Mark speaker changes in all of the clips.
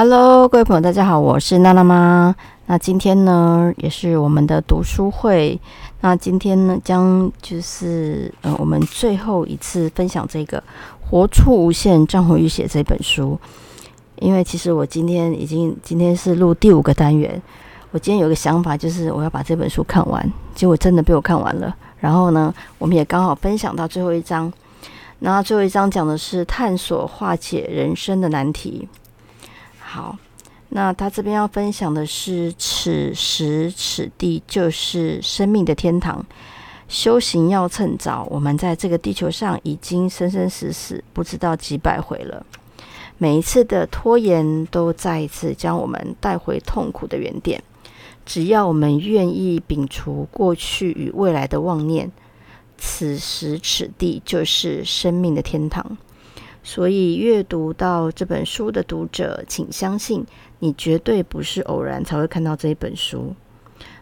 Speaker 1: Hello，各位朋友，大家好，我是娜娜妈。那今天呢，也是我们的读书会。那今天呢，将就是呃，我们最后一次分享这个《活出无限》张宏宇写这本书。因为其实我今天已经今天是录第五个单元，我今天有个想法，就是我要把这本书看完。结果真的被我看完了。然后呢，我们也刚好分享到最后一章。那最后一章讲的是探索化解人生的难题。好，那他这边要分享的是：此时此地就是生命的天堂。修行要趁早，我们在这个地球上已经生生死死不知道几百回了。每一次的拖延，都再一次将我们带回痛苦的原点。只要我们愿意摒除过去与未来的妄念。此时此地就是生命的天堂，所以阅读到这本书的读者，请相信你绝对不是偶然才会看到这一本书。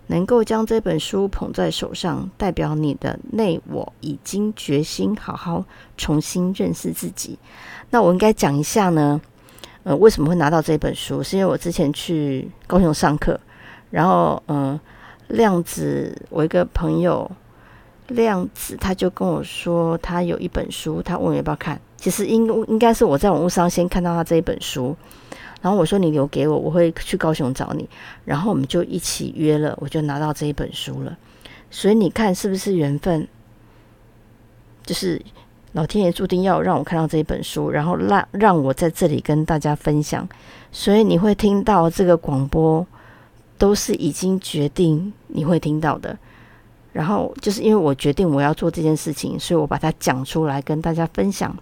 Speaker 1: 能够将这本书捧在手上，代表你的内我已经决心好好重新认识自己。那我应该讲一下呢？呃，为什么会拿到这本书？是因为我之前去高雄上课，然后呃，量子，我一个朋友。量子他就跟我说，他有一本书，他问我要不要看。其实应应该是我在网络上先看到他这一本书，然后我说你留给我，我会去高雄找你。然后我们就一起约了，我就拿到这一本书了。所以你看是不是缘分？就是老天爷注定要让我看到这一本书，然后让让我在这里跟大家分享。所以你会听到这个广播，都是已经决定你会听到的。然后就是因为我决定我要做这件事情，所以我把它讲出来跟大家分享。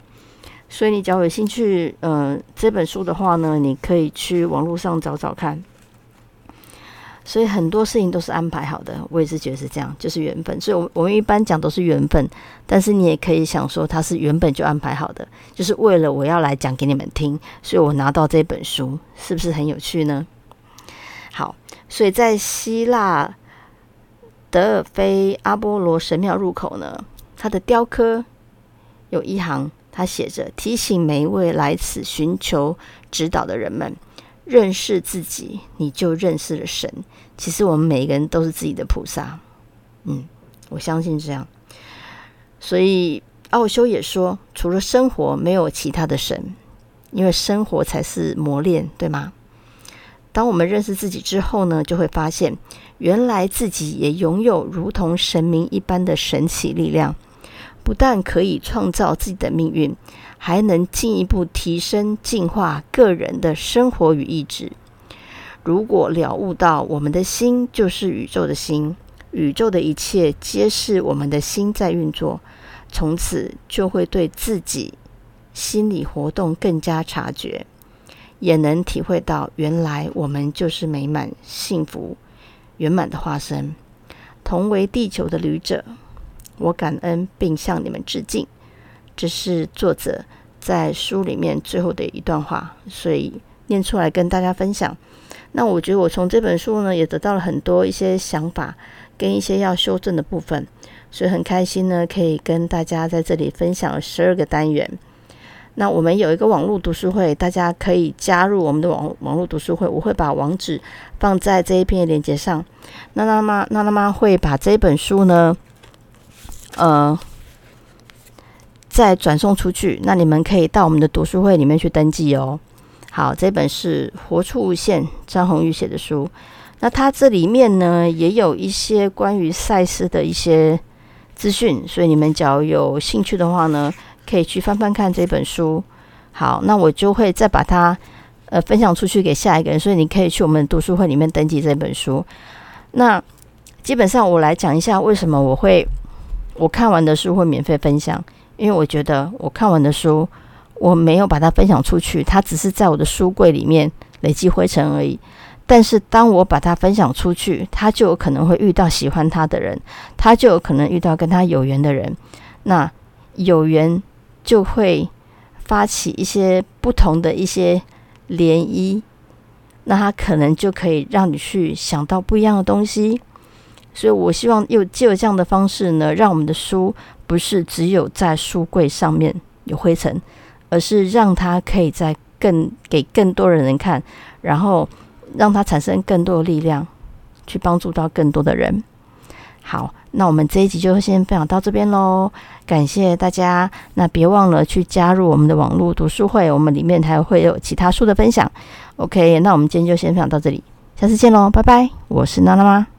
Speaker 1: 所以你只要有兴趣，嗯，这本书的话呢，你可以去网络上找找看。所以很多事情都是安排好的，我也是觉得是这样，就是缘分。所以，我我们一般讲都是缘分，但是你也可以想说，它是原本就安排好的，就是为了我要来讲给你们听，所以我拿到这本书，是不是很有趣呢？好，所以在希腊。德尔菲阿波罗神庙入口呢，它的雕刻有一行，他写着提醒每一位来此寻求指导的人们，认识自己，你就认识了神。其实我们每一个人都是自己的菩萨，嗯，我相信这样。所以奥修也说，除了生活，没有其他的神，因为生活才是磨练，对吗？当我们认识自己之后呢，就会发现。原来自己也拥有如同神明一般的神奇力量，不但可以创造自己的命运，还能进一步提升、进化个人的生活与意志。如果了悟到我们的心就是宇宙的心，宇宙的一切皆是我们的心在运作，从此就会对自己心理活动更加察觉，也能体会到原来我们就是美满幸福。圆满的化身，同为地球的旅者，我感恩并向你们致敬。这是作者在书里面最后的一段话，所以念出来跟大家分享。那我觉得我从这本书呢，也得到了很多一些想法跟一些要修正的部分，所以很开心呢，可以跟大家在这里分享十二个单元。那我们有一个网络读书会，大家可以加入我们的网网络读书会。我会把网址放在这一篇的链接上。那那妈那那妈会把这本书呢，呃，再转送出去。那你们可以到我们的读书会里面去登记哦。好，这本是《活出无限》张宏宇写的书。那它这里面呢，也有一些关于赛事的一些资讯，所以你们只要有兴趣的话呢。可以去翻翻看这本书，好，那我就会再把它呃分享出去给下一个人，所以你可以去我们读书会里面登记这本书。那基本上我来讲一下为什么我会我看完的书会免费分享，因为我觉得我看完的书我没有把它分享出去，它只是在我的书柜里面累积灰尘而已。但是当我把它分享出去，他就有可能会遇到喜欢他的人，他就有可能遇到跟他有缘的人，那有缘。就会发起一些不同的一些涟漪，那它可能就可以让你去想到不一样的东西。所以我希望又借这样的方式呢，让我们的书不是只有在书柜上面有灰尘，而是让它可以在更给更多的人看，然后让它产生更多的力量，去帮助到更多的人。好，那我们这一集就先分享到这边喽，感谢大家。那别忘了去加入我们的网络读书会，我们里面还会有其他书的分享。OK，那我们今天就先分享到这里，下次见喽，拜拜。我是娜娜妈。